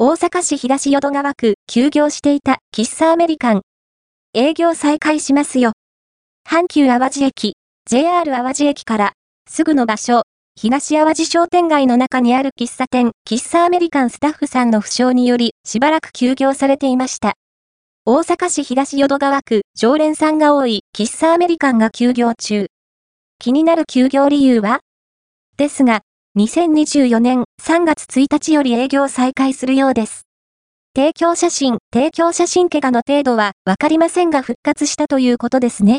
大阪市東淀川区休業していた喫茶アメリカン。営業再開しますよ。阪急淡路駅、JR 淡路駅からすぐの場所、東淡路商店街の中にある喫茶店、喫茶アメリカンスタッフさんの負傷によりしばらく休業されていました。大阪市東淀川区常連さんが多い喫茶アメリカンが休業中。気になる休業理由は？ですが、2024年3月1日より営業再開するようです。提供写真、提供写真怪我の程度はわかりませんが復活したということですね。